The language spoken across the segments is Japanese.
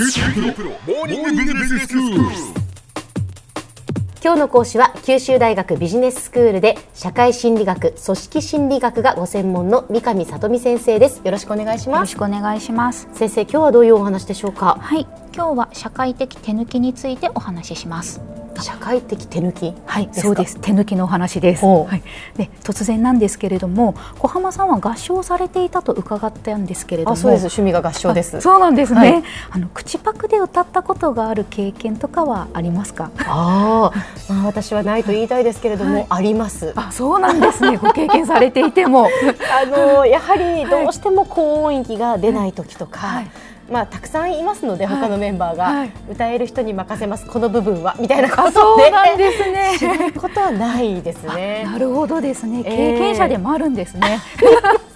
今日の講師は九州大学ビジネススクールで社会心理学組織心理学がご専門の三上里美先生です。よろしくお願いしよろますしくお願いします。先生今日はどういうお話でしょうか？はい、今日は社会的手抜きについてお話しします。社会的手抜き？はい、そうです。手抜きのお話です。はい。で、突然なんですけれども、小浜さんは合唱されていたと伺ったんですけれども、あそうです。趣味が合唱です。あそうなんですね。はい。あの口パクで歌ったことがある経験とかはありますか？あー。まあ私はないと言いたいですけれども、はい。あります。あ、そうなんですね。ご経験されていても、あのやはりどうしても高音域が出ない時とか、はいまあたくさんいますのではい他のメンバーが、はい歌える人に任せますこの部分はみたいなことでなんですね。しないことはないですね。なるほどですね。えー経験者でもあるんですね。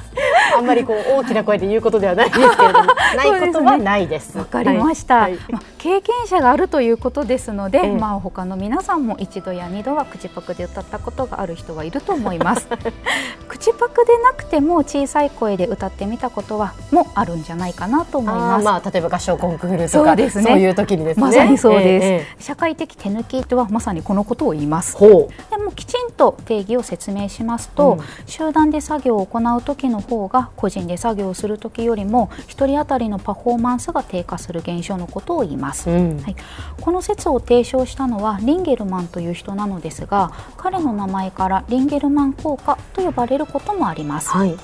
あんまりこう大きな声で言うことではないですけれども、ないことはないです。わかりました、はい。はいまあ、経験者があるということですので、ええ。まあ他の皆さんも一度や二度は口パクで歌ったことがある人はいると思います。口パクでなくても小さい声で歌ってみたことはもあるんじゃないかなと思いあます。ーまあ例えば合唱コンクールとかそうですね。そういう時にですね。まさにそうです、え社会的手抜きとはまさにこのことを言います。ほでもきちんと定義を説明しますと、うん。集団で作業を行う時の方が個人で作業をする時よりも1人当たりのパフォーマンスが低下する現象のことを言います、う。うん。はい、この説を提唱したのはリンゲルマンという人なのですが彼の名前からリンゲルマン効果と呼ばれることもあります、はい。はい、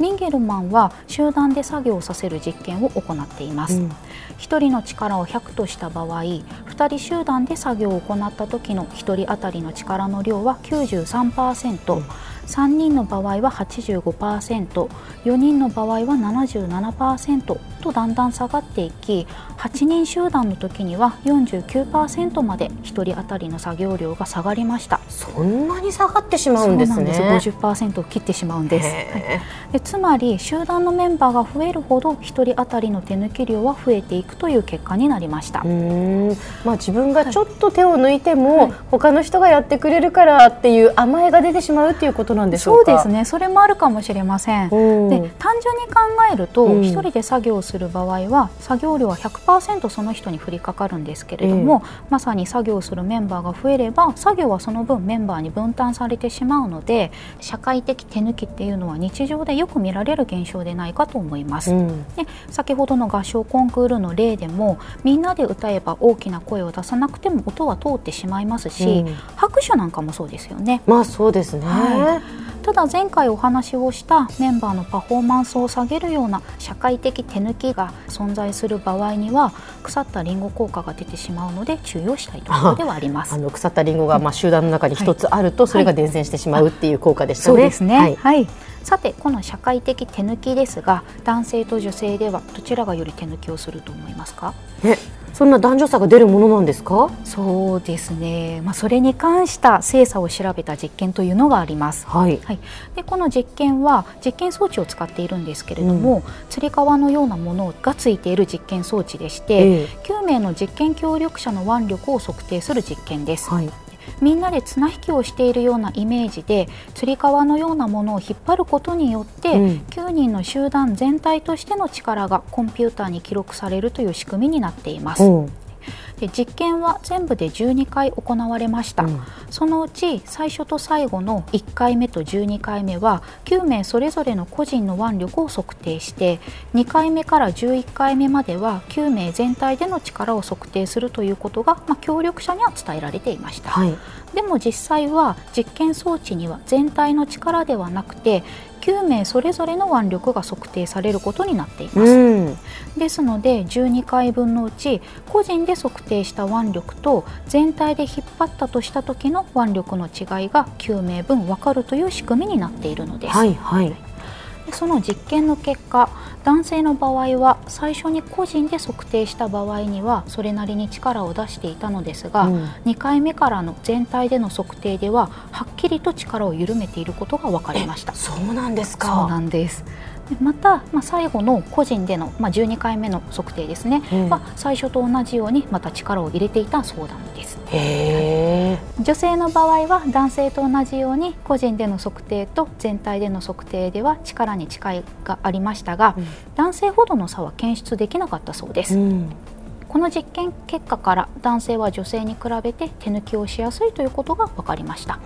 リンゲルマンは集団で作業をさせる実験を行っています、うん。1人の力を100とした場合2人集団で作業を行った時の1人当たりの力の量は93%、3人の場合は 85%4 人の場合は77%とだんだん下がっていき8人集団の時には49%まで1人当たりの作業量が下がりました。そんなに下がってしまうんですね。そうなんです50%を切ってしまうんです。へでつまり集団のメンバーが増えるほど1人当たりの手抜き量は増えていくという結果になりました。まあ自分がちょっと手を抜いても、はい他の人がやってくれるからっていう甘えが出てしまうっていうことなんでしょか？そううですねそれもあるかもしれません。うん。で単純に考えると、うん一人で作業をする場合は作業量は100%その人に降りかかるんですけれども、まさに作業をするメンバーが増えれば作業はその分メンバーに分担されてしまうので社会的手抜きっていうのは日常でよく見られる現象でないかと思います。うん。で先ほどの合唱コンクールの例でもみんなで歌えば大きな声を出さなくても音は通ってしまいますし、うん拍手なんかもそうですよね。まあそうですね。はただ前回お話をしたメンバーのパフォーマンスを下げるような社会的手抜きが存在する場合には腐ったリンゴ効果が出てしまうので注意をしたいところではありますあ。の腐ったリンゴがまあ集団の中に一つあると、それが伝染してしまうっていう効果でしたね。そうですね、ははいい。さてこの社会的手抜きですが男性と女性ではどちらがより手抜きをすると思いますか？え、そんな男女差が出るものなんですか？そうですね、まあ、それに関した精査を調べた実験というのがあります。はい。はい、でこの実験は実験装置を使っているんですけれども、つり革のようなものがついている実験装置でして、ええ9名の実験協力者の腕力を測定する実験です。はい。みんなで綱引きをしているようなイメージでつり革のようなものを引っ張ることによって、うん9人の集団全体としての力がコンピューターに記録されるという仕組みになっています。うん。で実験は全部で12回行われました、うん。そのうち最初と最後の1回目と12回目は9名それぞれの個人の腕力を測定して2回目から11回目までは9名全体での力を測定するということが、まあ、協力者には伝えられていました、はい。でも実際は実験装置には全体の力ではなくて9名それぞれの腕力が測定されることになっています、うん。ですので12回分のうち個人で測定した腕力と全体で引っ張ったとした時の腕力の違いが9名分分かるという仕組みになっているのです、はいはい。でその実験の結果男性の場合は最初に個人で測定した場合にはそれなりに力を出していたのですが、うん2回目からの全体での測定でははっきりと力を緩めていることが分かりました。そうなんですか。そうなんですでまた、まあ、最後の個人での、まあ、12回目の測定ですね、うん。は最初と同じようにまた力を入れていたそうなんです。へえ。女性の場合は男性と同じように個人での測定と全体での測定では力に違いがありましたが、うん。男性ほどの差は検出できなかったそうです、うん。この実験結果から男性は女性に比べて手抜きをしやすいということが分かりました。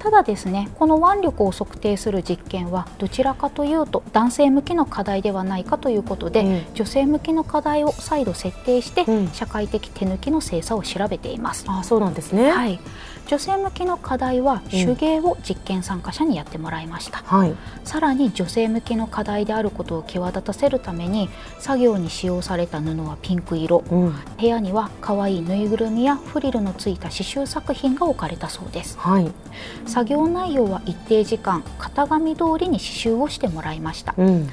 ただですねこの腕力を測定する実験はどちらかというと男性向きの課題ではないかということで、うん、女性向きの課題を再度設定して、うん、社会的手抜きの精査を調べています。あそうなんですね。はい女性向きの課題は手芸を実験参加者にやってもらいました、はい、さらに女性向けの課題であることを際立たせるために作業に使用された布はピンク色、うん、部屋には可愛いぬいぐるみやフリルのついた刺繍作品が置かれたそうです、はい、作業内容は一定時間型紙通りに刺繍をしてもらいました、うん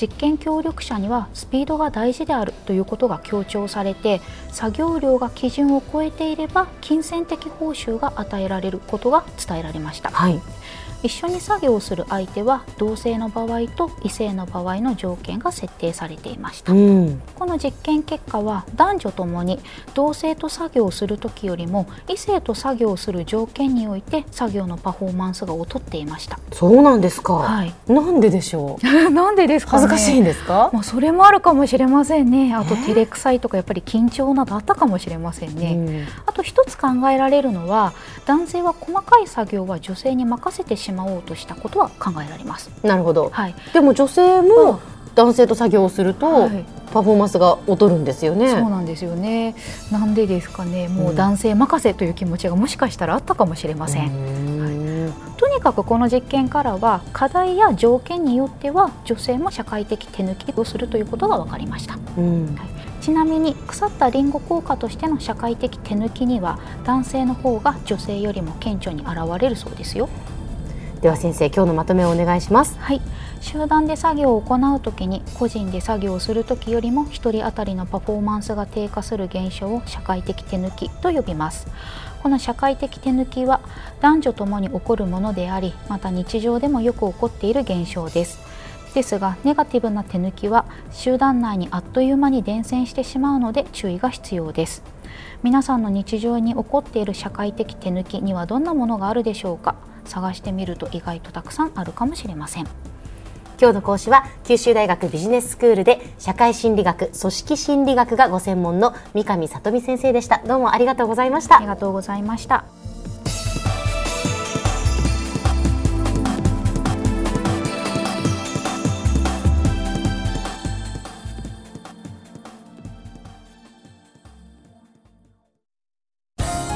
実験協力者にはスピードが大事であるということが強調されて作業量が基準を超えていれば金銭的報酬が与えられることが伝えられました。はい。一緒に作業する相手は同性の場合と異性の場合の条件が設定されていました、うん、この実験結果は男女ともに同性と作業する時よりも異性と作業する条件において作業のパフォーマンスが劣っていました。そうなんですか、はい、なんででしょう。なんでですか、ね、恥ずかしいんですか？まあそれもあるかもしれませんね。あと照れくさいとかやっぱり緊張などあったかもしれませんね、うん、あと一つ考えられるのは男性は細かい作業は女性に任せてしまおうとしたことは考えられます。なるほど、はい、でも女性も男性と作業をすると、はい、パフォーマンスが劣るんですよね。そうなんですよね。なんでですかね。もう男性任せという気持ちがもしかしたらあったかもしれません。んはい、とにかくこの実験からは課題や条件によっては女性も社会的手抜きをするということが分かりました。うん、はい、ちなみに腐ったリンゴ効果としての社会的手抜きには男性の方が女性よりも顕著に現れるそうですよ。では先生今日のまとめをお願いします。はい。集団で作業を行うときに個人で作業をするときよりも1人当たりのパフォーマンスが低下する現象を社会的手抜きと呼びます。この社会的手抜きは男女ともに起こるものでありまた日常でもよく起こっている現象です。ですがネガティブな手抜きは集団内にあっという間に伝染してしまうので注意が必要です。皆さんの日常に起こっている社会的手抜きにはどんなものがあるでしょうか？探してみると意外とたくさんあるかもしれません。今日の講師は九州大学ビジネススクールで社会心理学組織心理学がご専門の三上里美先生でした。どうもありがとうございました。ありがとうございました。